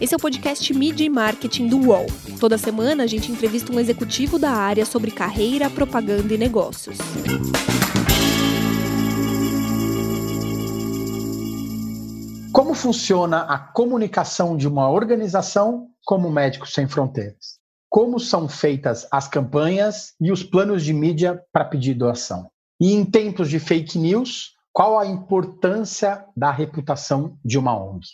Esse é o podcast Media e Marketing do UOL. Toda semana a gente entrevista um executivo da área sobre carreira, propaganda e negócios. Como funciona a comunicação de uma organização como Médicos Sem Fronteiras? Como são feitas as campanhas e os planos de mídia para pedir doação? E em tempos de fake news, qual a importância da reputação de uma ONG?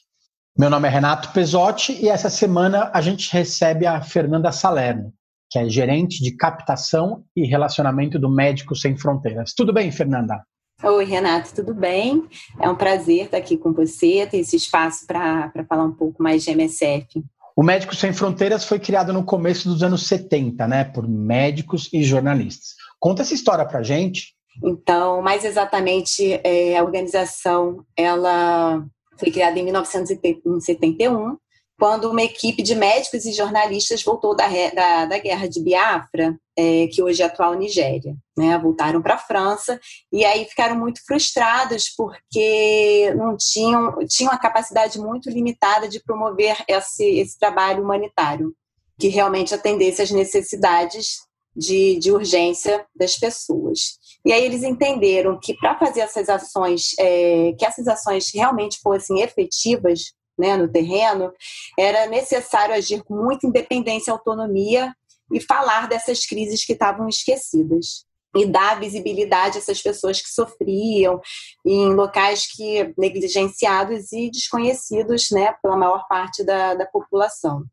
Meu nome é Renato Pesotti e essa semana a gente recebe a Fernanda Salerno, que é gerente de captação e relacionamento do Médicos Sem Fronteiras. Tudo bem, Fernanda? Oi, Renato, tudo bem? É um prazer estar aqui com você, ter esse espaço para falar um pouco mais de MSF. O Médicos Sem Fronteiras foi criado no começo dos anos 70, né, por médicos e jornalistas. Conta essa história para gente. Então, mais exatamente, é, a organização ela foi criada em 1971, quando uma equipe de médicos e jornalistas voltou da, da, da guerra de Biafra, é, que hoje é a atual Nigéria. Né? Voltaram para a França e aí ficaram muito frustrados porque não tinham, tinham a capacidade muito limitada de promover esse, esse trabalho humanitário, que realmente atendesse às necessidades de, de urgência das pessoas. E aí eles entenderam que para fazer essas ações, é, que essas ações realmente fossem efetivas né, no terreno, era necessário agir com muita independência e autonomia e falar dessas crises que estavam esquecidas e dar visibilidade a essas pessoas que sofriam em locais que negligenciados e desconhecidos, né, pela maior parte da, da população.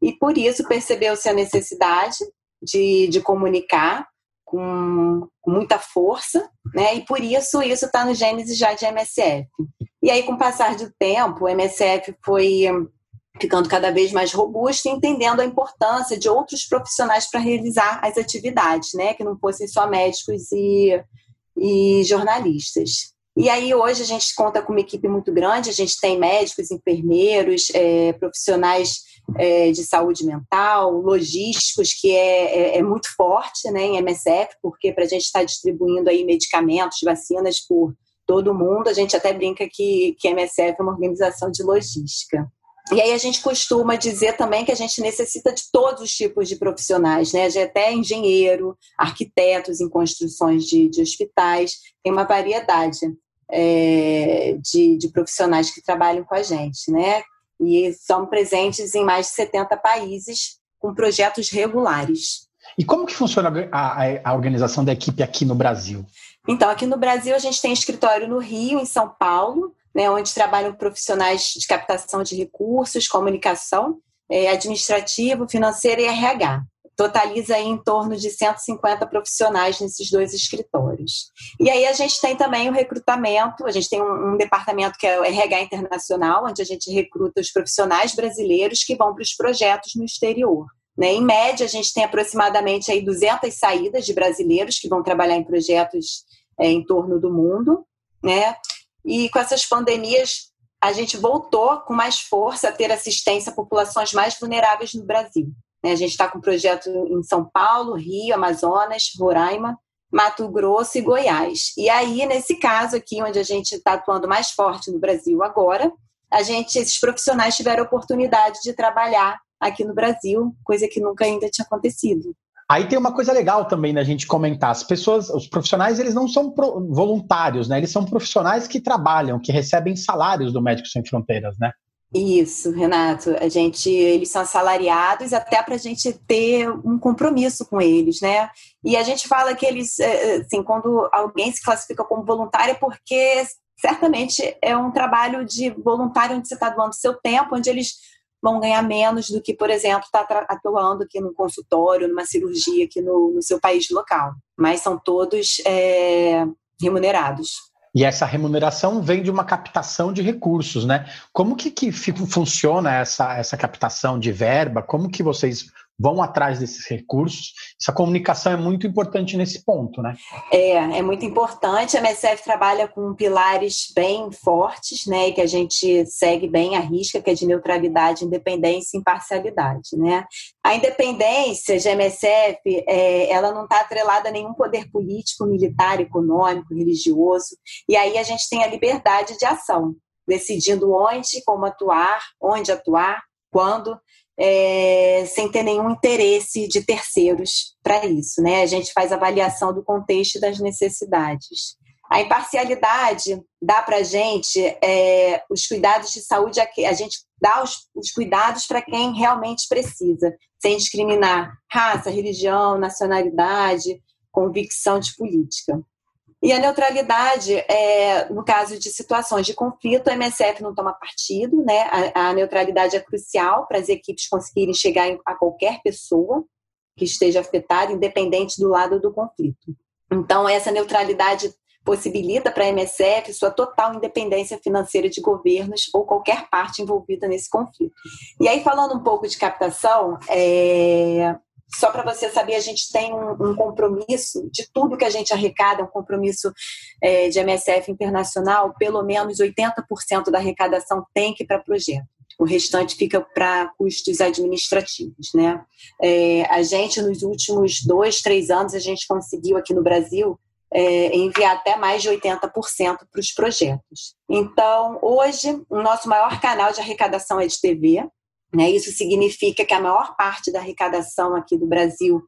E por isso percebeu-se a necessidade de, de comunicar com, com muita força, né? E por isso isso está no Gênesis já de MSF. E aí, com o passar do tempo, o MSF foi ficando cada vez mais robusto, entendendo a importância de outros profissionais para realizar as atividades, né? Que não fossem só médicos e, e jornalistas. E aí hoje a gente conta com uma equipe muito grande, a gente tem médicos, enfermeiros, é, profissionais é, de saúde mental, logísticos, que é, é, é muito forte né, em MSF, porque para a gente estar tá distribuindo aí medicamentos, vacinas por todo mundo, a gente até brinca que, que MSF é uma organização de logística. E aí a gente costuma dizer também que a gente necessita de todos os tipos de profissionais, né? Até engenheiro, arquitetos em construções de, de hospitais, tem uma variedade é, de, de profissionais que trabalham com a gente, né? E são presentes em mais de 70 países com projetos regulares. E como que funciona a, a, a, organização da equipe aqui no Brasil? Então, aqui no Brasil a gente tem escritório no Rio, em São Paulo, né, onde trabalham profissionais de captação de recursos, comunicação, é, administrativo, financeiro e RH totaliza em torno de 150 profissionais nesses dois escritórios. E aí a gente tem também o recrutamento, a gente tem um, um, departamento que é o RH Internacional, onde a gente recruta os profissionais brasileiros que vão para os projetos no exterior. Né? Em média, a gente tem aproximadamente aí 200 saídas de brasileiros que vão trabalhar em projetos é, em torno do mundo. Né? E com essas pandemias, a gente voltou com mais força a ter assistência a populações mais vulneráveis no Brasil. Né? A gente está com projeto em São Paulo, Rio, Amazonas, Roraima, Mato Grosso e Goiás. E aí, nesse caso aqui, onde a gente está atuando mais forte no Brasil agora, a gente, esses profissionais tiveram a oportunidade de trabalhar aqui no Brasil, coisa que nunca ainda tinha acontecido. Aí tem uma coisa legal também da gente comentar. As pessoas, os profissionais, eles não são voluntários, né? Eles são profissionais que trabalham, que recebem salários do Médicos Sem Fronteiras, né? Isso, Renato. A gente, eles são assalariados até para a gente ter um compromisso com eles, né? E a gente fala que eles, é, é, assim, quando alguém se classifica como voluntário é porque certamente é um trabalho de voluntário onde você está doando seu tempo, onde eles vão ganhar menos do que, por exemplo, estar tá atuando aqui no consultório, numa cirurgia aqui no, no seu país local. Mas são todos é, remunerados. E essa remuneração vem de uma captação de recursos, né? Como que, que funciona essa, essa captação de verba? Como que vocês vão atrás desses recursos. Essa comunicação é muito importante nesse ponto, né? É, é muito importante. A MSF trabalha com pilares bem fortes, né, que a gente segue bem a risca, que é de neutralidade, independência e imparcialidade, né? A independência de MSF, é, ela não está atrelada a nenhum poder político, militar, econômico, religioso, e aí a gente tem a liberdade de ação. decidindo onde, como atuar, onde atuar, quando, é, sem ter nenhum interesse de terceiros para isso. Né? A gente faz avaliação do contexto e das necessidades. A imparcialidade dá para a gente é, os cuidados de saúde, a gente dá os, os cuidados para quem realmente precisa, sem discriminar raça, religião, nacionalidade, convicção de política. E a neutralidade, é, no caso de situações de conflito, a MSF não toma partido, né? A, a neutralidade é crucial para as equipes conseguirem chegar a qualquer pessoa que esteja afetada, independente do lado do conflito. Então, essa neutralidade possibilita para a MSF sua total independência financeira de governos ou qualquer parte envolvida nesse conflito. E aí, falando um pouco de captação, é, só para você saber, a gente tem um, um, compromisso de tudo que a gente arrecada, um compromisso é, de MSF internacional, pelo menos 80% da arrecadação tem que ir para projeto. O restante fica para custos administrativos, né? É, a gente, nos últimos dois, três anos, a gente conseguiu aqui no Brasil é, enviar até mais de 80% para os projetos. Então, hoje, o nosso maior canal de arrecadação é de TV, né? Isso significa que a maior parte da arrecadação aqui do Brasil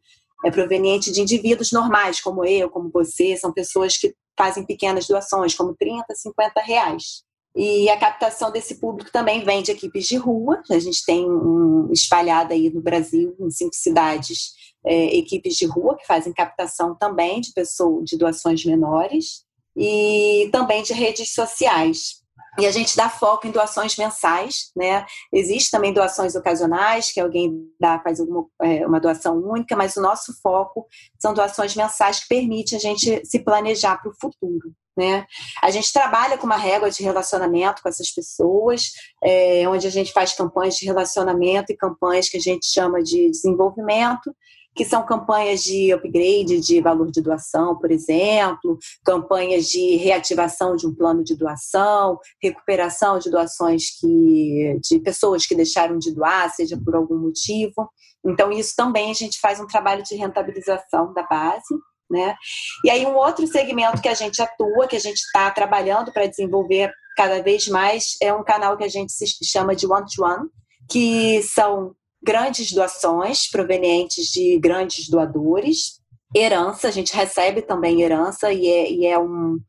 é proveniente de indivíduos normais, como eu, como você, são pessoas que fazem pequenas doações, como 30, 50 reais. E a captação desse público também vem de equipes de rua. A gente tem um, espalhada aí no Brasil, em cinco cidades, é, equipes de rua que fazem captação também de pessoas de doações menores e também de redes sociais. E a gente dá foco em doações mensais, né? Existe também doações ocasionais, que alguém dá, faz alguma, é, uma doação única, mas o nosso foco são doações mensais que permitem a gente se planejar para o futuro. Né? A gente trabalha com uma régua de relacionamento com essas pessoas, é, onde a gente faz campanhas de relacionamento e campanhas que a gente chama de desenvolvimento, que são campanhas de upgrade de valor de doação, por exemplo, campanhas de reativação de um plano de doação, recuperação de doações que, de pessoas que deixaram de doar, seja por algum motivo. Então, isso também a gente faz um trabalho de rentabilização da base. Né? E aí, um outro segmento que a gente atua, que a gente está trabalhando para desenvolver cada vez mais, é um canal que a gente chama de one-to-one, -one, que são grandes doações provenientes de grandes doadores, herança, a gente recebe também herança e é, e é, um,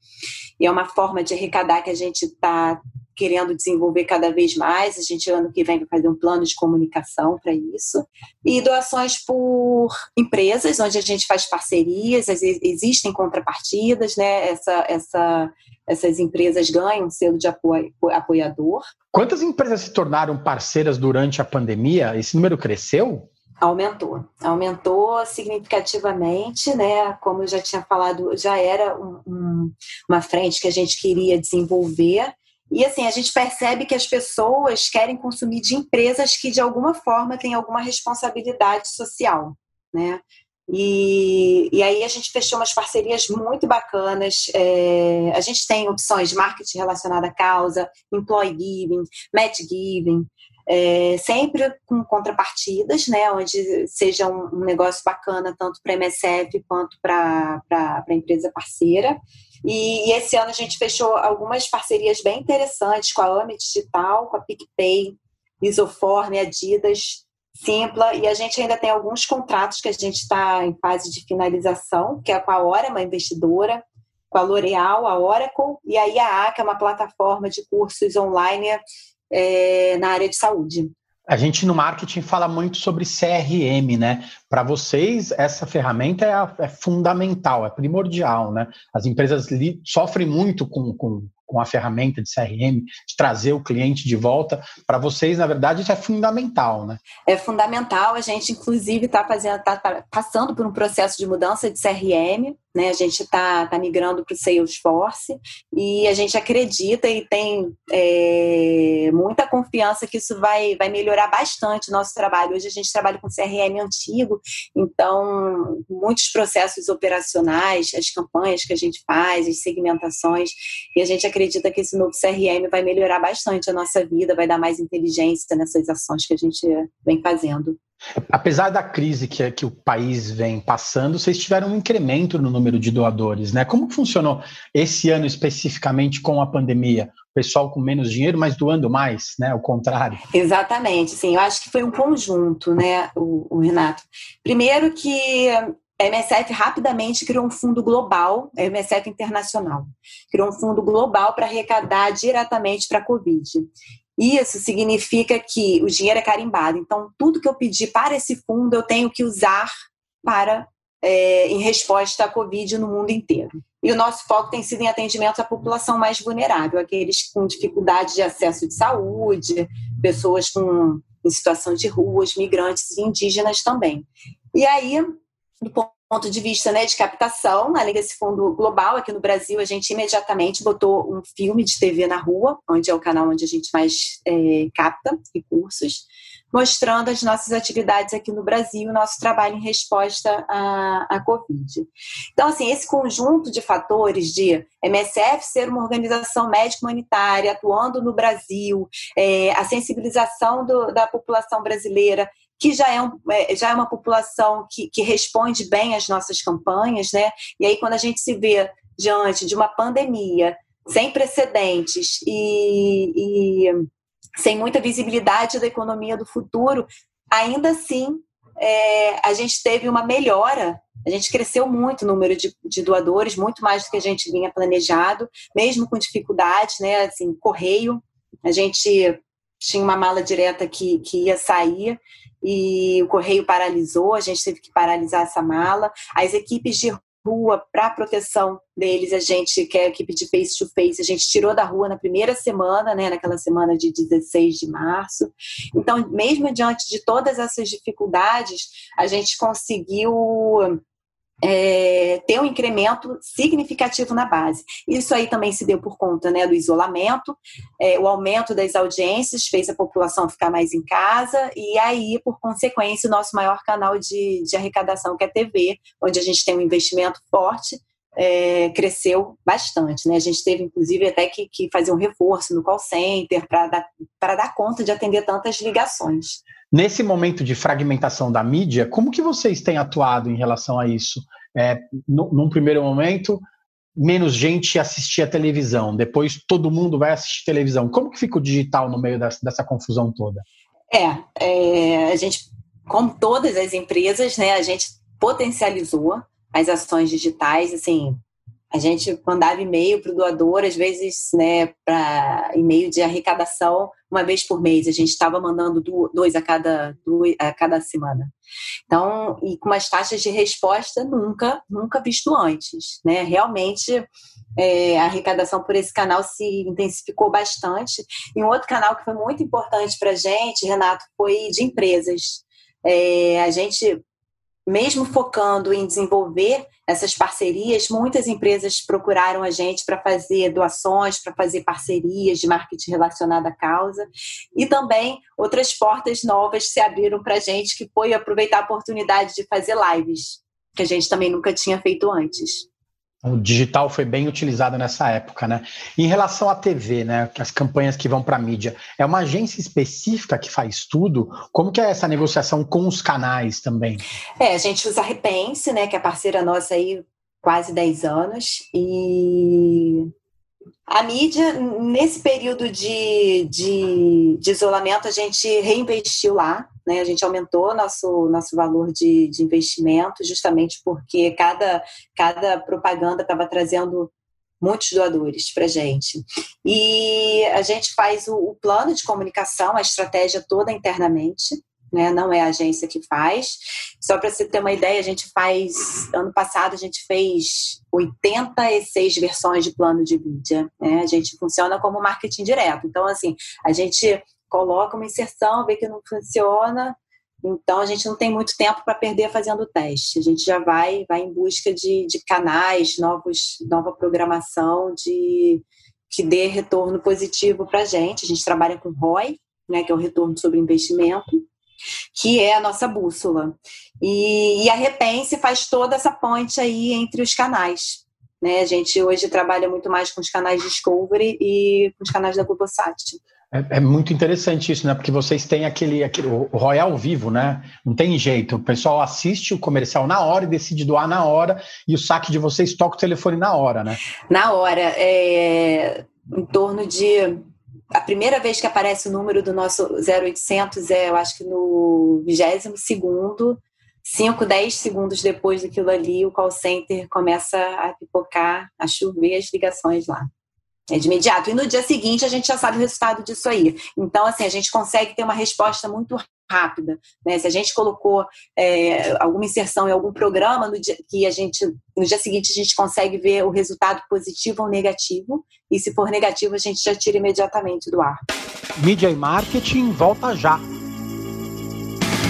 e é uma forma de arrecadar que a gente está querendo desenvolver cada vez mais. A gente, ano que vem, vai fazer um plano de comunicação para isso. E doações por empresas, onde a gente faz parcerias, existem contrapartidas, né? Essa, essa, essas empresas ganham um selo de apoiador. Quantas empresas se tornaram parceiras durante a pandemia? Esse número cresceu? Aumentou, aumentou significativamente, né? Como eu já tinha falado, já era um, um, uma frente que a gente queria desenvolver e assim, a gente percebe que as pessoas querem consumir de empresas que de alguma forma têm alguma responsabilidade social, né? E, e aí a gente fechou umas parcerias muito bacanas. É, a gente tem opções de marketing relacionado à causa, employee giving, match giving, é, sempre com contrapartidas, né, onde seja um, um negócio bacana tanto para a MSF quanto para a empresa parceira. E, e, esse ano a gente fechou algumas parcerias bem interessantes com a AME Digital, com a PicPay, Isoforme, Adidas, Simpla, e a gente ainda tem alguns contratos que a gente está em fase de finalização, que é com a Hora, uma investidora, com a L'Oréal, a Oracle, e a IAA, que é uma plataforma de cursos online é, na área de saúde. A gente no marketing fala muito sobre CRM, né? Para vocês, essa ferramenta é, é, fundamental, é primordial, né? As empresas sofrem muito com, com, com a ferramenta de CRM, de trazer o cliente de volta. Para vocês, na verdade, isso é fundamental, né? É fundamental. A gente, inclusive, está fazendo, tá passando por um processo de mudança de CRM. Né? A gente está tá migrando para o Salesforce e a gente acredita e tem é, muita confiança que isso vai, vai melhorar bastante o nosso trabalho. Hoje a gente trabalha com CRM antigo, então muitos processos operacionais, as campanhas que a gente faz, as segmentações, e a gente acredita que esse novo CRM vai melhorar bastante a nossa vida, vai dar mais inteligência nessas ações que a gente vem fazendo. Apesar da crise que, que o país vem passando, vocês tiveram um incremento no número de doadores, né? Como funcionou esse ano especificamente com a pandemia? O pessoal com menos dinheiro, mas doando mais, né? O contrário. Exatamente, sim. Eu acho que foi um conjunto, né, o, o Renato. Primeiro que a MSF rapidamente criou um fundo global, a MSF Internacional, criou um fundo global para arrecadar diretamente para a Covid. Isso significa que o dinheiro é carimbado. Então, tudo que eu pedir para esse fundo, eu tenho que usar para é, em resposta à Covid no mundo inteiro. E o nosso foco tem sido em atendimento à população mais vulnerável, aqueles com dificuldade de acesso de saúde, pessoas com, em situação de ruas, migrantes e indígenas também. E aí, do ponto de vista né, de captação, além desse fundo global, aqui no Brasil, a gente imediatamente botou um filme de TV na rua, onde é o canal onde a gente mais é, capta recursos, mostrando as nossas atividades aqui no Brasil, nosso trabalho em resposta à, à Covid. Então, assim, esse conjunto de fatores de MSF ser uma organização médico-humanitária atuando no Brasil, é, a sensibilização do, da população brasileira que já é, um, é, já é uma população que, que responde bem às nossas campanhas, né? E aí, quando a gente se vê diante de uma pandemia sem precedentes e, e sem muita visibilidade da economia do futuro, ainda assim é, a gente teve uma melhora. A gente cresceu muito o número de, de, doadores, muito mais do que a gente vinha planejado, mesmo com dificuldades, né? Assim, correio, a gente tinha uma mala direta que, que ia sair e o correio paralisou, a gente teve que paralisar essa mala. As equipes de rua para proteção deles, a gente, que é a equipe de face to face, a gente tirou da rua na primeira semana, né, naquela semana de 16 de março. Então, mesmo diante de todas essas dificuldades, a gente conseguiu é, ter um incremento significativo na base. Isso aí também se deu por conta né, do isolamento, é, o aumento das audiências fez a população ficar mais em casa, e aí, por consequência, o nosso maior canal de, de arrecadação, que é a TV, onde a gente tem um investimento forte, é, cresceu bastante. Né? A gente teve, inclusive, até que, que fazer um reforço no call center para dar, dar conta de atender tantas ligações. Nesse momento de fragmentação da mídia, como que vocês têm atuado em relação a isso? É, no, num primeiro momento, menos gente assistia televisão, depois todo mundo vai assistir televisão. Como que fica o digital no meio dessa, dessa confusão toda? É, é, a gente, como todas as empresas, né, a gente potencializou as ações digitais, assim, a gente mandava e-mail para o doador, às vezes, né, para e-mail de arrecadação, uma vez por mês. A gente estava mandando dois a cada, dois a cada semana. Então, e com umas taxas de resposta nunca, nunca visto antes. Né? Realmente, é, a arrecadação por esse canal se intensificou bastante. E um outro canal que foi muito importante para a gente, Renato, foi de empresas. É, a gente mesmo focando em desenvolver essas parcerias, muitas empresas procuraram a gente para fazer doações, para fazer parcerias de marketing relacionado à causa. E também outras portas novas se abriram para a gente, que foi aproveitar a oportunidade de fazer lives, que a gente também nunca tinha feito antes. O digital foi bem utilizado nessa época, né? Em relação à TV, né? As campanhas que vão para a mídia, é uma agência específica que faz tudo? Como que é essa negociação com os canais também? É, a gente usa a Repense, né? Que é parceira nossa aí quase 10 anos. E a mídia, nesse período de, de, de, isolamento, a gente reinvestiu lá, né? a gente aumentou nosso, nosso valor de, de investimento, justamente porque cada, cada propaganda estava trazendo muitos doadores para gente. E a gente faz o, o plano de comunicação, a estratégia toda internamente né? Não é a agência que faz. Só para você ter uma ideia, a gente faz. Ano passado a gente fez 86 versões de plano de mídia. Né? A gente funciona como marketing direto. Então, assim, a gente coloca uma inserção, vê que não funciona. Então, a gente não tem muito tempo para perder fazendo o teste. A gente já vai, vai em busca de, de canais, novos, nova programação de que dê retorno positivo para a gente. A gente trabalha com ROI, né, que é o retorno sobre investimento que é a nossa bússola. E, e a Repense faz toda essa ponte aí entre os canais. Né? A gente hoje trabalha muito mais com os canais Discovery e com os canais da Globosat. É, é, muito interessante isso, né? Porque vocês têm aquele, aquele o Royal vivo, né? Não tem jeito. O pessoal assiste o comercial na hora e decide doar na hora, e o saque de vocês toca o telefone na hora, né? Na hora. É, em torno de. A primeira vez que aparece o número do nosso 0800 é, eu acho que no 22 segundo, 5, 10 segundos depois daquilo ali, o call center começa a pipocar, a chover as ligações lá. É de imediato. E no dia seguinte a gente já sabe o resultado disso aí. Então, assim, a gente consegue ter uma resposta muito rápida. Né? Se a gente colocou é, alguma inserção em algum programa, no dia, que a gente, no dia seguinte a gente consegue ver o resultado positivo ou negativo. E se for negativo, a gente já tira imediatamente do ar. Mídia e marketing volta já.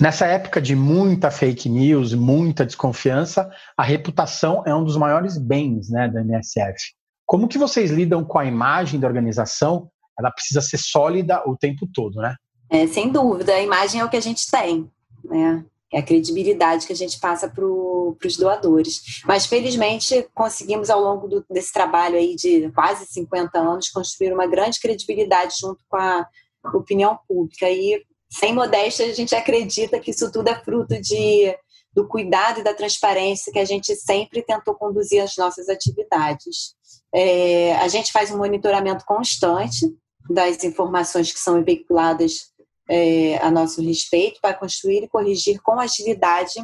Nessa época de muita fake news, muita desconfiança, a reputação é um dos maiores bens né, da MSF. Como que vocês lidam com a imagem da organização? Ela precisa ser sólida o tempo todo, né? É, sem dúvida, a imagem é o que a gente tem, né? É a credibilidade que a gente passa para os doadores. Mas, felizmente, conseguimos, ao longo do, desse trabalho aí de quase 50 anos, construir uma grande credibilidade junto com a opinião pública. E sem modéstia, a gente acredita que isso tudo é fruto de, do cuidado e da transparência que a gente sempre tentou conduzir as nossas atividades. É, a gente faz um monitoramento constante das informações que são veiculadas é, a nosso respeito para construir e corrigir com agilidade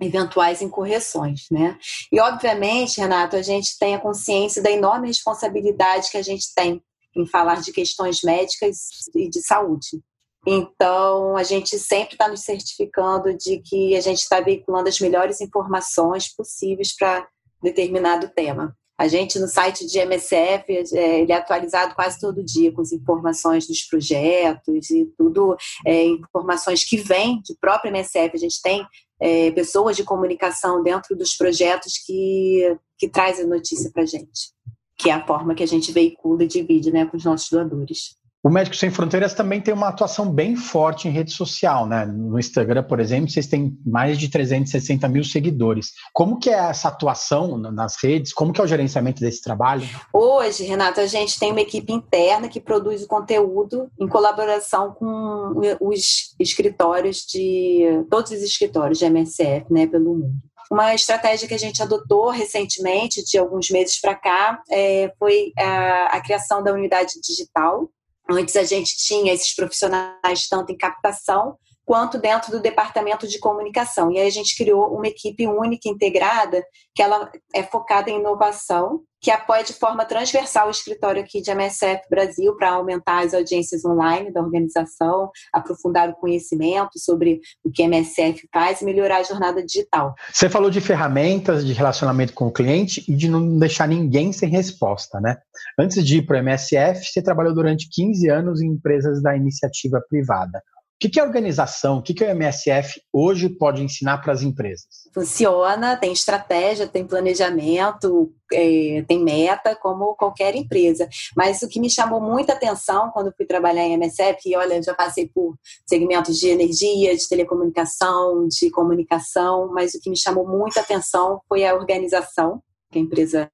eventuais incorreções, né? E obviamente, Renato, a gente tem a consciência da enorme responsabilidade que a gente tem em falar de questões médicas e de saúde. Então, a gente sempre está nos certificando de que a gente está veiculando as melhores informações possíveis para determinado tema. A gente, no site de MSF, é, ele é atualizado quase todo dia com as informações dos projetos e tudo, é, informações que vêm do próprio MSF. A gente tem é, pessoas de comunicação dentro dos projetos que, que trazem notícia para a gente, que é a forma que a gente veicula e divide né, com os nossos doadores. O Médicos Sem Fronteiras também tem uma atuação bem forte em rede social, né? No Instagram, por exemplo, vocês têm mais de 360 mil seguidores. Como que é essa atuação nas redes? Como que é o gerenciamento desse trabalho? Hoje, Renata, a gente tem uma equipe interna que produz o conteúdo em colaboração com os escritórios de... todos os escritórios de MSF, né, pelo mundo. Uma estratégia que a gente adotou recentemente, de alguns meses para cá, é, foi a, a criação da unidade digital, Antes a gente tinha esses profissionais tanto em captação quanto dentro do departamento de comunicação. E aí a gente criou uma equipe única, integrada, que ela é focada em inovação, que apoia de forma transversal o escritório aqui de MSF Brasil para aumentar as audiências online da organização, aprofundar o conhecimento sobre o que a MSF faz e melhorar a jornada digital. Você falou de ferramentas de relacionamento com o cliente e de não deixar ninguém sem resposta, né? Antes de ir para o MSF, você trabalhou durante 15 anos em empresas da iniciativa privada. O que, a organização, o que, que o MSF hoje pode ensinar para as empresas? Funciona, tem estratégia, tem planejamento, é, tem meta, como qualquer empresa. Mas o que me chamou muita atenção quando fui trabalhar em MSF, e olha, já passei por segmentos de energia, de telecomunicação, de comunicação, mas o que me chamou muita atenção foi a organização que a empresa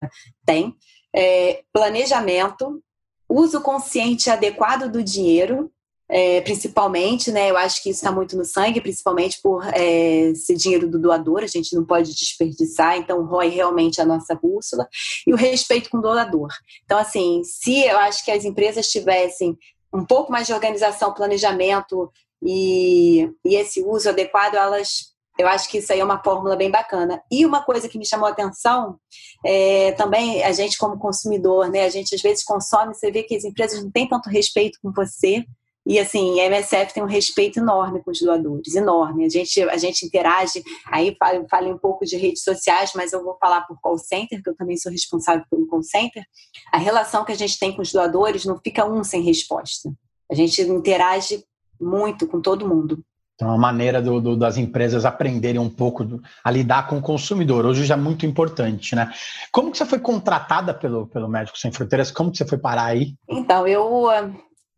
tem, é, planejamento, uso consciente adequado do dinheiro é, principalmente, né? Eu acho que isso está muito no sangue, principalmente por é, ser dinheiro do doador, a gente não pode desperdiçar, então o ROI realmente é a nossa bússola, e o respeito com o doador. Então, assim, se eu acho que as empresas tivessem um pouco mais de organização, planejamento e, e esse uso adequado, elas eu acho que isso aí é uma fórmula bem bacana. E uma coisa que me chamou a atenção é, também, a gente como consumidor, né? A gente às vezes consome, você vê que as empresas não têm tanto respeito com você, E assim, a MSF tem um respeito enorme com os doadores, enorme. A gente, a gente interage, aí falo, falo um pouco de redes sociais, mas eu vou falar por call center, que eu também sou responsável pelo call center. A relação que a gente tem com os doadores não fica um sem resposta. A gente interage muito com todo mundo. Então, a maneira do, do, das empresas aprenderem um pouco do, a lidar com o consumidor, hoje já é muito importante, né? Como que você foi contratada pelo, pelo Médicos Sem Fronteiras? Como que você foi parar aí? Então, eu,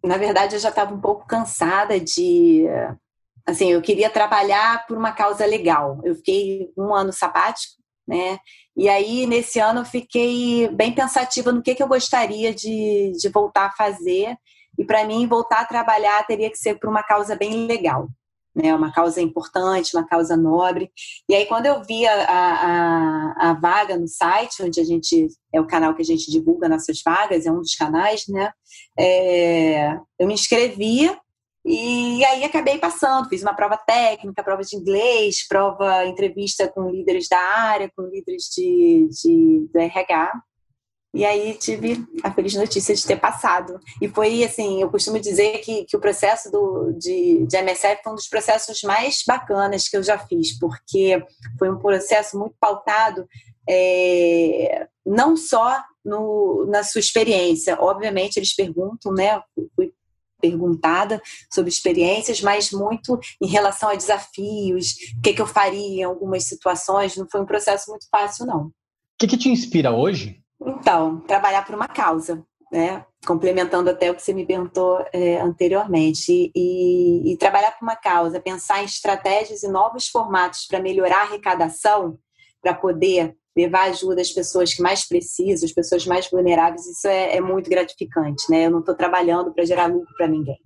na verdade, eu já estava um pouco cansada de... Assim, eu queria trabalhar por uma causa legal. Eu fiquei um ano sabático, né? E aí, nesse ano, eu fiquei bem pensativa no que, que eu gostaria de, de voltar a fazer. E para mim, voltar a trabalhar teria que ser por uma causa bem legal né, uma causa importante, uma causa nobre. E aí, quando eu vi a, a, a, vaga no site, onde a gente é o canal que a gente divulga nossas vagas, é um dos canais, né? É, eu me inscrevi e aí acabei passando, fiz uma prova técnica, prova de inglês, prova entrevista com líderes da área, com líderes de, de, do RH. E aí tive a feliz notícia de ter passado. E foi assim, eu costumo dizer que, que o processo do, de, de MSF foi um dos processos mais bacanas que eu já fiz, porque foi um processo muito pautado é, não só no, na sua experiência. Obviamente, eles perguntam, né? Fui perguntada sobre experiências, mas muito em relação a desafios, o que, que eu faria em algumas situações. Não foi um processo muito fácil, não. O que, que te inspira hoje então, trabalhar por uma causa, né? complementando até o que você me perguntou é, anteriormente, e, e, trabalhar por uma causa, pensar em estratégias e novos formatos para melhorar a arrecadação, para poder levar ajuda às pessoas que mais precisam, às pessoas mais vulneráveis, isso é, é muito gratificante, né? Eu não estou trabalhando para gerar lucro para ninguém.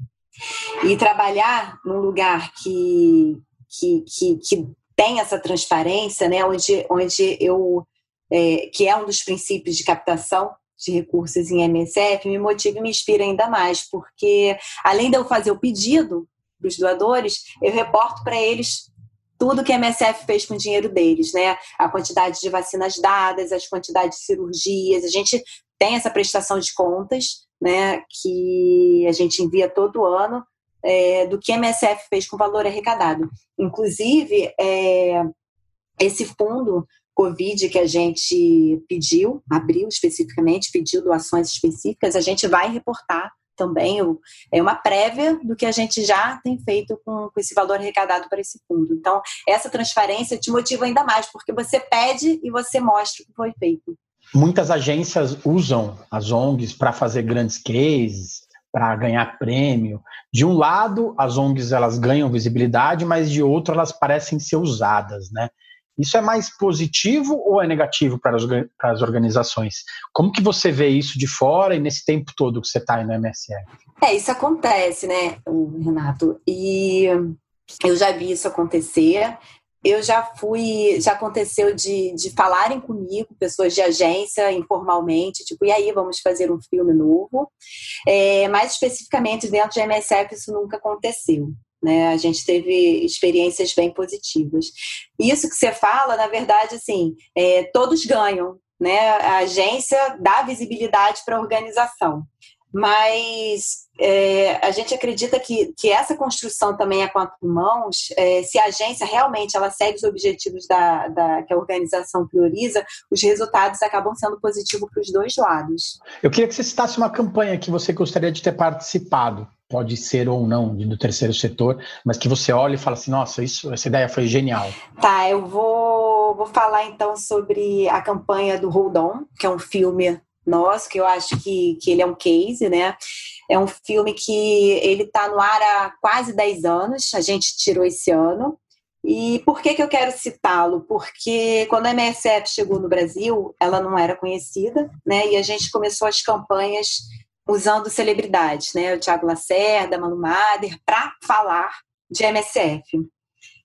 E trabalhar num lugar que, que, que, que tem essa transparência, né? Onde, onde eu é, que é um dos princípios de captação de recursos em MSF, me motiva e me inspira ainda mais, porque além de eu fazer o pedido para os doadores, eu reporto para eles tudo que a MSF fez com o dinheiro deles, né? A quantidade de vacinas dadas, as quantidades de cirurgias, a gente tem essa prestação de contas, né? Que a gente envia todo ano é, do que a MSF fez com o valor arrecadado. Inclusive, é, esse fundo Covid que a gente pediu, abriu especificamente, pediu doações específicas, a gente vai reportar também é uma prévia do que a gente já tem feito com, com, esse valor arrecadado para esse fundo. Então, essa transparência te motiva ainda mais, porque você pede e você mostra o que foi feito. Muitas agências usam as ONGs para fazer grandes cases, para ganhar prêmio. De um lado, as ONGs elas ganham visibilidade, mas de outro elas parecem ser usadas, né? Isso é mais positivo ou é negativo para as, organizações? Como que você vê isso de fora e nesse tempo todo que você está aí no MSR? É, isso acontece, né, Renato? E eu já vi isso acontecer. Eu já fui, já aconteceu de, de falarem comigo, pessoas de agência, informalmente, tipo, e aí, vamos fazer um filme novo. É, mais especificamente, dentro de MSF, isso nunca aconteceu. Né? A gente teve experiências bem positivas. Isso que você fala, na verdade, assim, é, todos ganham. Né? A agência dá visibilidade para a organização. Mas é, a gente acredita que, que essa construção também é quatro mãos. É, se a agência realmente ela segue os objetivos da, da, que a organização prioriza, os resultados acabam sendo positivos para os dois lados. Eu queria que você citasse uma campanha que você gostaria de ter participado pode ser ou não do terceiro setor, mas que você olha e fala assim, nossa, isso, essa ideia foi genial. Tá, eu vou, vou falar então sobre a campanha do Hold On, que é um filme nosso, que eu acho que, que ele é um case, né? É um filme que ele está no ar há quase 10 anos, a gente tirou esse ano. E por que, que eu quero citá-lo? Porque quando a MSF chegou no Brasil, ela não era conhecida, né? E a gente começou as campanhas usando celebridades, né? O Tiago Lacerda, Manu Mader, para falar de MSF.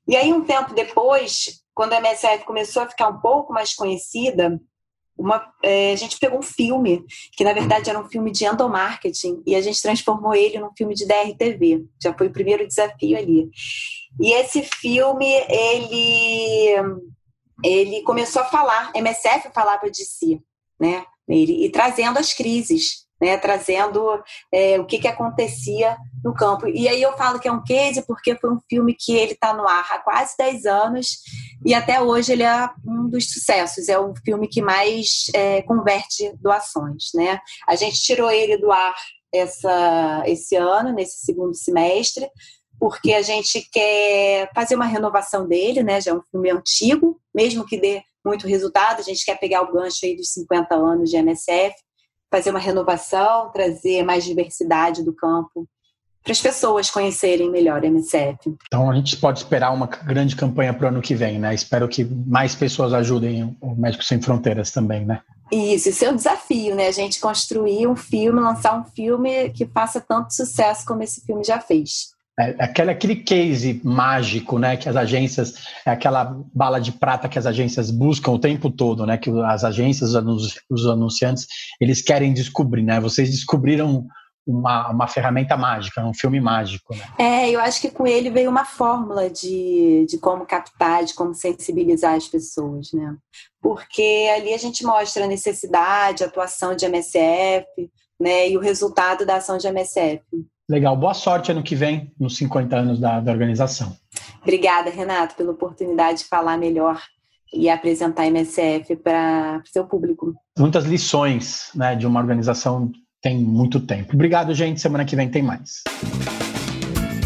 E aí, um tempo depois, quando a MSF começou a ficar um pouco mais conhecida, uma, é, a gente pegou um filme, que na verdade era um filme de endomarketing, e a gente transformou ele num filme de DRTV. Já foi o primeiro desafio ali. E esse filme, ele, ele começou a falar, MSF falava de si, né? Ele, e trazendo as crises né, trazendo é, o que, que acontecia no campo. E aí eu falo que é um case porque foi um filme que ele está no ar há quase 10 anos e até hoje ele é um dos sucessos, é o filme que mais é, converte doações. Né? A gente tirou ele do ar essa, esse ano, nesse segundo semestre, porque a gente quer fazer uma renovação dele, né? já é um filme antigo, mesmo que dê muito resultado, a gente quer pegar o gancho aí dos 50 anos de MSF fazer uma renovação, trazer mais diversidade do campo para as pessoas conhecerem melhor a MSF. Então a gente pode esperar uma grande campanha para o ano que vem, né? Espero que mais pessoas ajudem o Médicos Sem Fronteiras também, né? Isso, isso é um desafio, né? A gente construir um filme, lançar um filme que faça tanto sucesso como esse filme já fez. É, aquele, aquele case mágico, né, que as agências, é aquela bala de prata que as agências buscam o tempo todo, né, que as agências, os anunciantes, eles querem descobrir, né, vocês descobriram uma, uma ferramenta mágica, um filme mágico, né? É, eu acho que com ele veio uma fórmula de, de como captar, de como sensibilizar as pessoas, né, porque ali a gente mostra a necessidade, a atuação de MSF, né, e o resultado da ação de MSF. Legal, boa sorte ano que vem, nos 50 anos da, da organização. Obrigada, Renato, pela oportunidade de falar melhor e apresentar a MSF para o seu público. Muitas lições né, de uma organização tem muito tempo. Obrigado, gente. Semana que vem tem mais.